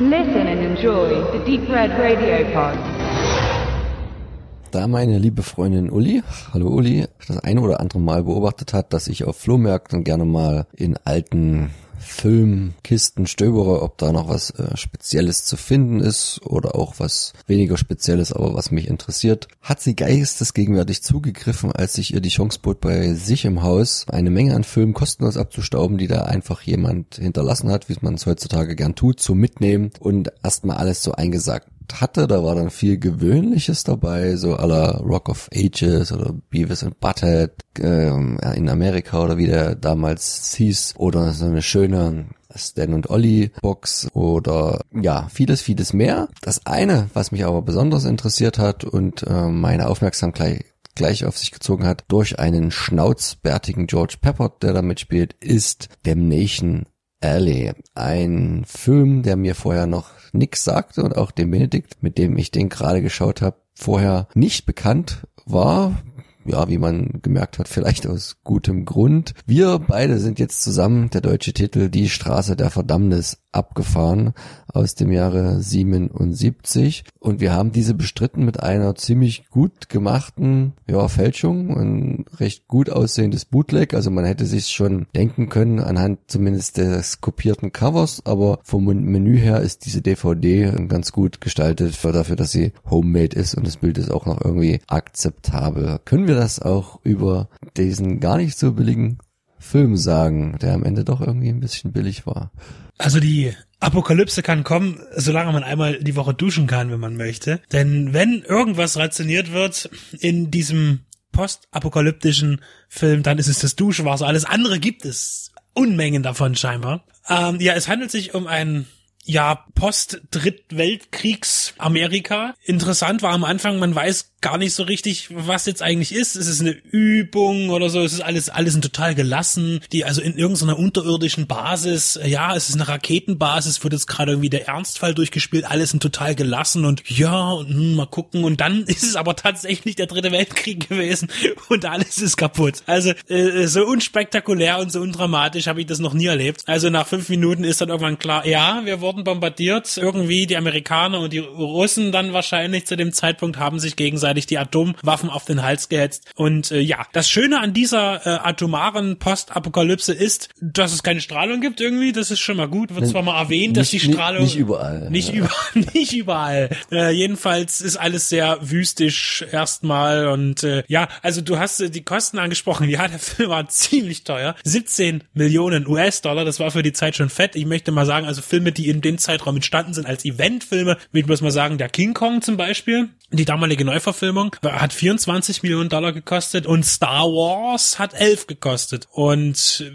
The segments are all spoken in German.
Listen and enjoy the Deep Red Radio Pod. Da meine liebe Freundin Uli, hallo Uli, das eine oder andere Mal beobachtet hat, dass ich auf Flohmärkten gerne mal in alten Filmkisten stöbere, ob da noch was äh, Spezielles zu finden ist oder auch was weniger Spezielles, aber was mich interessiert, hat sie geistesgegenwärtig zugegriffen, als sich ihr die Chance bot, bei sich im Haus eine Menge an Filmen kostenlos abzustauben, die da einfach jemand hinterlassen hat, wie man es heutzutage gern tut, zum Mitnehmen und erstmal alles so eingesagt hatte, da war dann viel Gewöhnliches dabei, so aller Rock of Ages oder Beavis and Butthead ähm, in Amerika oder wie der damals hieß oder so eine schöne Stan und Ollie Box oder ja, vieles, vieles mehr. Das eine, was mich aber besonders interessiert hat und äh, meine Aufmerksamkeit gleich auf sich gezogen hat, durch einen schnauzbärtigen George Pepper, der da mitspielt, ist Damnation Alley. Ein Film, der mir vorher noch nix sagte und auch dem Benedikt, mit dem ich den gerade geschaut habe, vorher nicht bekannt war. Ja, wie man gemerkt hat, vielleicht aus gutem Grund. Wir beide sind jetzt zusammen, der deutsche Titel Die Straße der Verdammnis abgefahren aus dem Jahre 77 und wir haben diese bestritten mit einer ziemlich gut gemachten ja, Fälschung und recht gut aussehendes Bootleg, also man hätte sich schon denken können anhand zumindest des kopierten Covers, aber vom Menü her ist diese DVD ganz gut gestaltet dafür, dass sie homemade ist und das Bild ist auch noch irgendwie akzeptabel. Können wir das auch über diesen gar nicht so billigen Film sagen, der am Ende doch irgendwie ein bisschen billig war? Also die Apokalypse kann kommen, solange man einmal die Woche duschen kann, wenn man möchte. Denn wenn irgendwas rationiert wird in diesem postapokalyptischen Film, dann ist es das Duschwasser. Alles andere gibt es Unmengen davon scheinbar. Ähm, ja, es handelt sich um einen ja, Post-Drittweltkriegs Amerika. Interessant war am Anfang, man weiß gar nicht so richtig, was jetzt eigentlich ist. Ist es eine Übung oder so? Es ist alles, alles total gelassen. Die, also in irgendeiner unterirdischen Basis, ja, es ist eine Raketenbasis, wird jetzt gerade irgendwie der Ernstfall durchgespielt, alles sind total gelassen und ja, und, hm, mal gucken. Und dann ist es aber tatsächlich der dritte Weltkrieg gewesen und alles ist kaputt. Also äh, so unspektakulär und so undramatisch habe ich das noch nie erlebt. Also nach fünf Minuten ist dann irgendwann klar, ja, wir wurden bombardiert. Irgendwie die Amerikaner und die Russen dann wahrscheinlich zu dem Zeitpunkt haben sich gegenseitig die Atomwaffen auf den Hals gehetzt. Und äh, ja, das Schöne an dieser äh, atomaren Postapokalypse ist, dass es keine Strahlung gibt irgendwie. Das ist schon mal gut. Wird zwar mal erwähnt, dass die Strahlung nicht überall, nicht ja. überall, nicht überall. Äh, jedenfalls ist alles sehr wüstisch erstmal und äh, ja, also du hast äh, die Kosten angesprochen. Ja, der Film war ziemlich teuer. 17 Millionen US-Dollar. Das war für die Zeit schon fett. Ich möchte mal sagen, also Filme, die in dem Zeitraum entstanden sind als Eventfilme, ich muss mal sagen, der King Kong zum Beispiel, die damalige Neuverfilmung Verfilmung hat 24 Millionen Dollar gekostet und Star Wars hat 11 gekostet. Und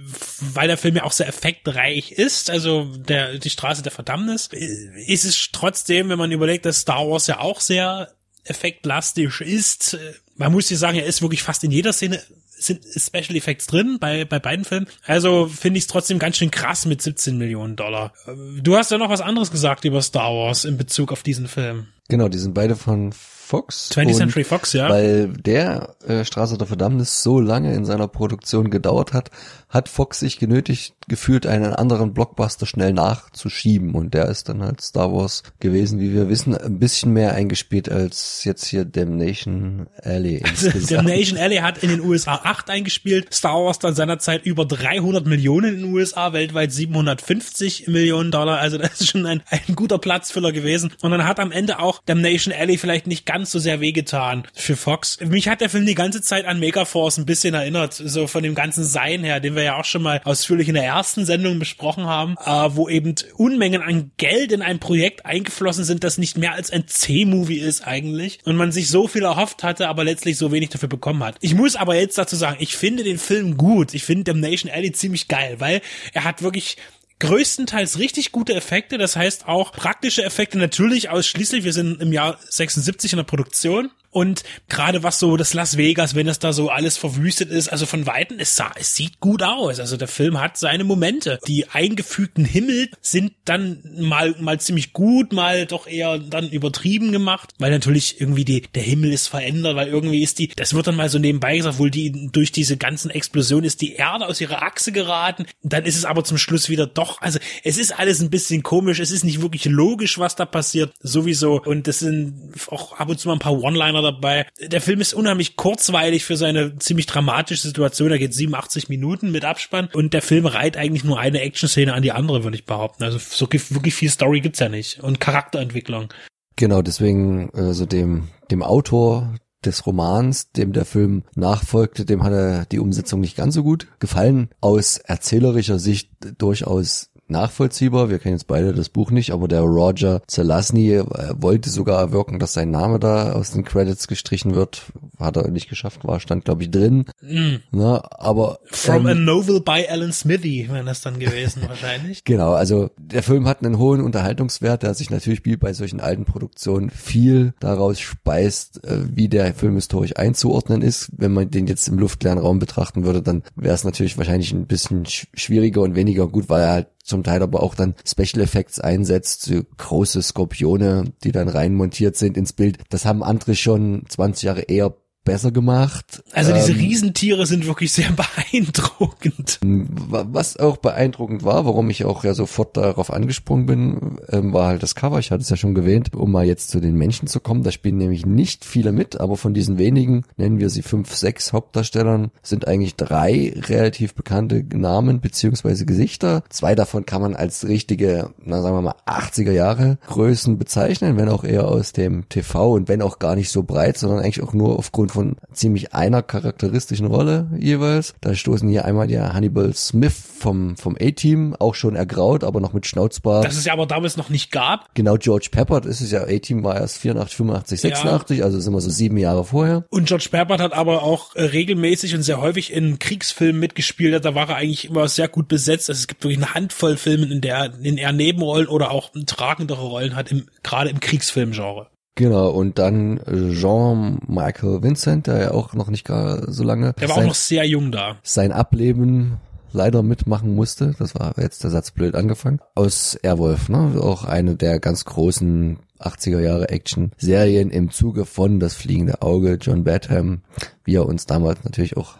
weil der Film ja auch sehr effektreich ist, also der, die Straße der Verdammnis, ist es trotzdem, wenn man überlegt, dass Star Wars ja auch sehr effektlastig ist, man muss hier sagen, er ist wirklich fast in jeder Szene sind Special Effects drin bei, bei beiden Filmen. Also finde ich es trotzdem ganz schön krass mit 17 Millionen Dollar. Du hast ja noch was anderes gesagt über Star Wars in Bezug auf diesen Film. Genau, die sind beide von Fox. 20th Century Fox, ja. Weil der äh, Straße der Verdammnis so lange in seiner Produktion gedauert hat, hat Fox sich genötigt gefühlt, einen anderen Blockbuster schnell nachzuschieben. Und der ist dann halt Star Wars gewesen, wie wir wissen, ein bisschen mehr eingespielt als jetzt hier Damnation Alley. Also, Damnation Alley hat in den USA 8 eingespielt, Star Wars dann seinerzeit über 300 Millionen in den USA, weltweit 750 Millionen Dollar. Also das ist schon ein, ein guter Platzfüller gewesen. Und dann hat am Ende auch Damnation Alley vielleicht nicht ganz so sehr wehgetan für Fox. Mich hat der Film die ganze Zeit an Megaforce ein bisschen erinnert, so von dem ganzen Sein her, den wir ja auch schon mal ausführlich in der ersten Sendung besprochen haben, äh, wo eben Unmengen an Geld in ein Projekt eingeflossen sind, das nicht mehr als ein C-Movie ist eigentlich und man sich so viel erhofft hatte, aber letztlich so wenig dafür bekommen hat. Ich muss aber jetzt dazu sagen, ich finde den Film gut. Ich finde Damnation Alley ziemlich geil, weil er hat wirklich größtenteils richtig gute Effekte, das heißt auch praktische Effekte natürlich ausschließlich, wir sind im Jahr 76 in der Produktion Und gerade was so das Las Vegas, wenn das da so alles verwüstet ist, also von Weitem, es sah, es sieht gut aus. Also der Film hat seine Momente. Die eingefügten Himmel sind dann mal, mal ziemlich gut, mal doch eher dann übertrieben gemacht, weil natürlich irgendwie die, der Himmel ist verändert, weil irgendwie ist die, das wird dann mal so nebenbei gesagt, wohl die, durch diese ganzen Explosionen ist die Erde aus ihrer Achse geraten. Dann ist es aber zum Schluss wieder doch, also es ist alles ein bisschen komisch, es ist nicht wirklich logisch, was da passiert, sowieso. Und das sind auch ab und zu mal ein paar One-Liner dabei. Der Film ist unheimlich kurzweilig für seine ziemlich dramatische Situation. Da geht 87 Minuten mit Abspann und der Film reiht eigentlich nur eine Action-Szene an die andere, würde ich behaupten. Also so wirklich viel Story gibt's ja nicht und Charakterentwicklung. Genau, deswegen also dem dem Autor des Romans, dem der Film nachfolgte, dem hat er die Umsetzung nicht ganz so gut gefallen. Aus erzählerischer Sicht durchaus nachvollziehbar. Wir kennen jetzt beide das Buch nicht, aber der Roger Zelazny äh, wollte sogar erwirken, dass sein Name da aus den Credits gestrichen wird. Hat er nicht geschafft, war stand glaube ich drin. Mm. Na, aber From ähm, a Novel by Alan Smithy wäre das dann gewesen wahrscheinlich. Genau, also der Film hat einen hohen Unterhaltungswert, der sich natürlich wie bei solchen alten Produktionen viel daraus speist, äh, wie der Film historisch einzuordnen ist. Wenn man den jetzt im luftleeren Raum betrachten würde, dann wäre es natürlich wahrscheinlich ein bisschen schwieriger und weniger gut, weil er halt zum Teil aber auch dann Special Effects einsetzt, so große Skorpione, die dann rein montiert sind ins Bild. Das haben andere schon 20 Jahre eher besser gemacht. Also diese ähm, Riesentiere sind wirklich sehr beeindruckend. Was auch beeindruckend war, warum ich auch ja sofort darauf angesprungen bin, ähm, war halt das Cover. Ich hatte es ja schon erwähnt, um mal jetzt zu den Menschen zu kommen. Da spielen nämlich nicht viele mit, aber von diesen wenigen, nennen wir sie fünf, sechs Hauptdarstellern, sind eigentlich drei relativ bekannte Namen beziehungsweise Gesichter. Zwei davon kann man als richtige, na sagen wir mal, 80er Jahre Größen bezeichnen, wenn auch eher aus dem TV und wenn auch gar nicht so breit, sondern eigentlich auch nur aufgrund von von ziemlich einer charakteristischen Rolle jeweils. Da stoßen hier einmal der Hannibal Smith vom, vom A-Team, auch schon ergraut, aber noch mit Schnauzbart. Das es ja aber damals noch nicht gab. Genau, George Peppard ist es ja, A-Team war erst 84, 85, 86, ja. also sind wir so sieben Jahre vorher. Und George Peppard hat aber auch äh, regelmäßig und sehr häufig in Kriegsfilmen mitgespielt. Da war er eigentlich immer sehr gut besetzt. Also es gibt wirklich eine Handvoll Filme, in der in er Nebenrollen oder auch tragendere Rollen hat, im, gerade im Kriegsfilmgenre. Genau, und dann äh, Jean-Michael Vincent, der ja auch noch nicht gar so lange. Der war sein, auch noch sehr jung da. Sein Ableben leider mitmachen musste. Das war jetzt der Satz blöd angefangen. Aus Airwolf, ne? Auch eine der ganz großen 80er Jahre Action-Serien im Zuge von Das fliegende Auge, John Badham, wie er uns damals natürlich auch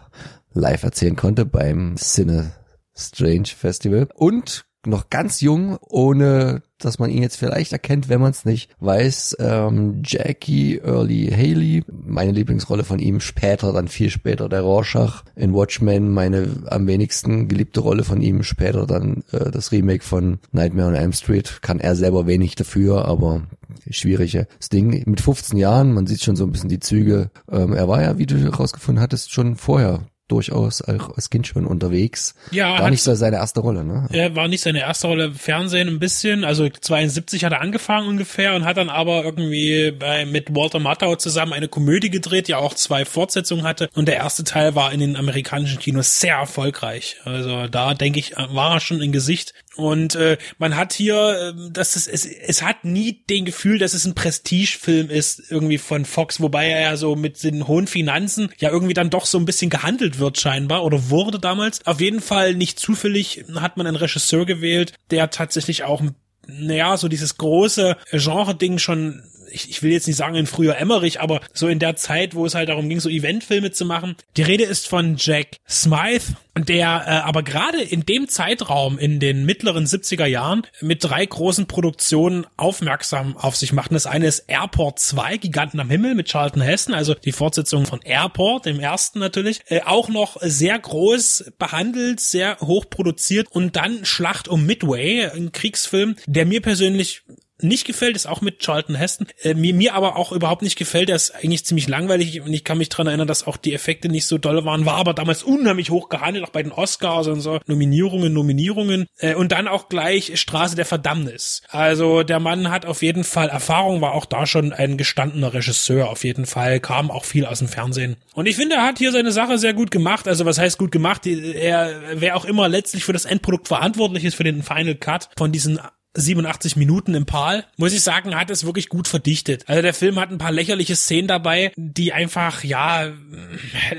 live erzählen konnte beim Cine Strange Festival. Und noch ganz jung, ohne dass man ihn jetzt vielleicht erkennt, wenn man es nicht weiß. Ähm, Jackie Early Haley, meine Lieblingsrolle von ihm, später, dann viel später der Rorschach in Watchmen, meine am wenigsten geliebte Rolle von ihm, später dann äh, das Remake von Nightmare on Elm Street. Kann er selber wenig dafür, aber schwieriges Ding. Mit 15 Jahren, man sieht schon so ein bisschen die Züge. Ähm, er war ja, wie du herausgefunden hattest, schon vorher durchaus auch als Kind schon unterwegs. Ja, war nicht so seine erste Rolle, ne? Er war nicht seine erste Rolle. Fernsehen ein bisschen. Also 72 hat er angefangen ungefähr und hat dann aber irgendwie bei, mit Walter Matthau zusammen eine Komödie gedreht, die auch zwei Fortsetzungen hatte. Und der erste Teil war in den amerikanischen Kinos sehr erfolgreich. Also da denke ich, war er schon in Gesicht. Und äh, man hat hier, äh, dass es, es, es hat nie den Gefühl, dass es ein Prestigefilm ist, irgendwie von Fox, wobei er ja so mit den hohen Finanzen ja irgendwie dann doch so ein bisschen gehandelt wird scheinbar oder wurde damals. Auf jeden Fall nicht zufällig hat man einen Regisseur gewählt, der tatsächlich auch naja, so dieses große Genre-Ding schon ich, ich will jetzt nicht sagen in früher Emmerich, aber so in der Zeit, wo es halt darum ging, so Eventfilme zu machen. Die Rede ist von Jack Smythe, der äh, aber gerade in dem Zeitraum in den mittleren 70er Jahren mit drei großen Produktionen aufmerksam auf sich macht. Das eine ist Airport 2, Giganten am Himmel mit Charlton Heston, also die Fortsetzung von Airport, dem ersten natürlich, äh, auch noch sehr groß behandelt, sehr hoch produziert und dann Schlacht um Midway, ein Kriegsfilm, der mir persönlich nicht gefällt, ist auch mit Charlton Heston. Äh, mir, mir aber auch überhaupt nicht gefällt. Der ist eigentlich ziemlich langweilig und ich kann mich dran erinnern, dass auch die Effekte nicht so doll waren. War aber damals unheimlich hoch gehandelt, auch bei den Oscars und so. Nominierungen, Nominierungen. Äh, und dann auch gleich Straße der Verdammnis. Also der Mann hat auf jeden Fall Erfahrung, war auch da schon ein gestandener Regisseur auf jeden Fall, kam auch viel aus dem Fernsehen. Und ich finde, er hat hier seine Sache sehr gut gemacht. Also was heißt gut gemacht? Er, wer auch immer letztlich für das Endprodukt verantwortlich ist, für den Final Cut von diesen 87 Minuten im Pal, muss ich sagen, hat es wirklich gut verdichtet. Also der Film hat ein paar lächerliche Szenen dabei, die einfach, ja,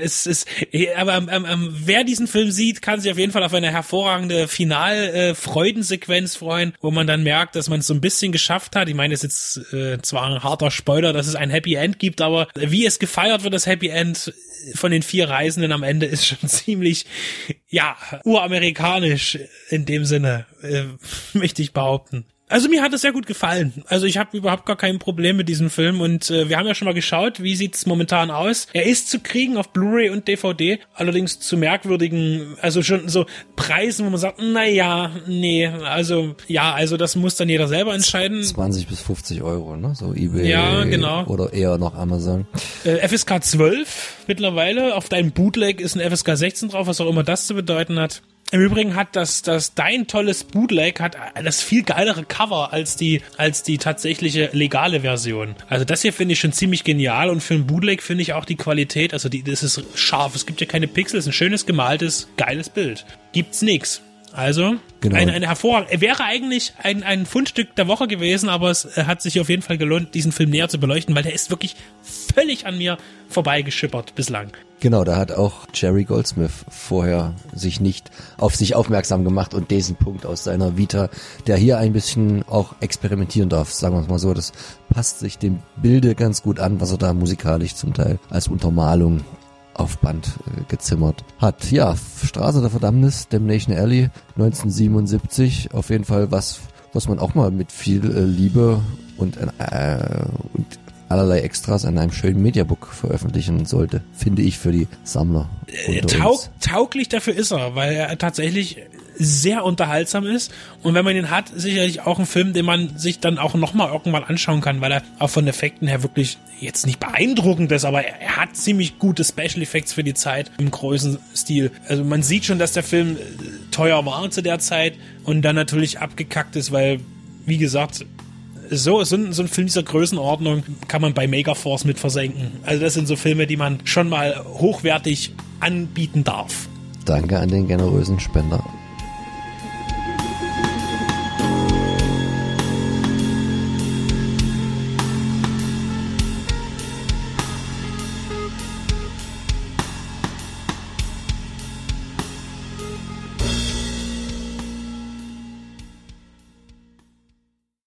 es ist, aber ähm, ähm, wer diesen Film sieht, kann sich auf jeden Fall auf eine hervorragende Final-Freudensequenz freuen, wo man dann merkt, dass man es so ein bisschen geschafft hat. Ich meine, es ist jetzt äh, zwar ein harter Spoiler, dass es ein Happy End gibt, aber wie es gefeiert wird, das Happy End von den vier Reisenden am Ende ist schon ziemlich, ja, uramerikanisch in dem Sinne, äh, möchte ich behaupten. Also mir hat es sehr gut gefallen. Also ich habe überhaupt gar kein Problem mit diesem Film und äh, wir haben ja schon mal geschaut, wie sieht's momentan aus. Er ist zu kriegen auf Blu-ray und DVD, allerdings zu merkwürdigen, also schon so Preisen, wo man sagt, na ja, nee, also ja, also das muss dann jeder selber entscheiden. 20 bis 50 Euro, ne? So eBay Ja, genau. oder eher noch Amazon. Äh, FSK 12 mittlerweile, auf deinem Bootleg ist ein FSK 16 drauf, was auch immer das zu bedeuten hat. Im Übrigen hat das, das dein tolles Bootleg hat das viel geilere Cover als die, als die tatsächliche legale Version. Also das hier finde ich schon ziemlich genial und für ein Bootleg finde ich auch die Qualität, also die, das ist scharf. Es gibt ja keine Pixel, es ist ein schönes gemaltes, geiles Bild. Gibt's nix. Also, Genau. eine, eine hervorragende, wäre eigentlich ein, ein Fundstück der Woche gewesen, aber es äh, hat sich auf jeden Fall gelohnt, diesen Film näher zu beleuchten, weil der ist wirklich völlig an mir vorbeigeschippert bislang. Genau, da hat auch Jerry Goldsmith vorher sich nicht auf sich aufmerksam gemacht und diesen Punkt aus seiner Vita, der hier ein bisschen auch experimentieren darf, sagen wir es mal so. Das passt sich dem Bilde ganz gut an, was er da musikalisch zum Teil als Untermalung auf Band äh, gezimmert hat. Ja, Straße der Verdammnis, Damnation Alley, 1977, auf jeden Fall was, was man auch mal mit viel äh, Liebe und, äh, und allerlei Extras an einem schönen Mediabook veröffentlichen sollte, finde ich für die Sammler. Äh, taug, tauglich dafür ist er, weil er tatsächlich sehr unterhaltsam ist und wenn man ihn hat, sicherlich auch ein Film, den man sich dann auch nochmal irgendwann anschauen kann, weil er auch von Effekten her wirklich jetzt nicht beeindruckend ist, aber er, hat ziemlich gute Special Effects für die Zeit im großen Stil. Also man sieht schon, dass der Film äh, teuer war zu der Zeit und dann natürlich abgekackt ist, weil, wie gesagt, so, so, ein, so ein Film dieser Größenordnung kann man bei Megaforce mit versenken. Also das sind so Filme, die man schon mal hochwertig anbieten darf. Danke an den generösen Spender.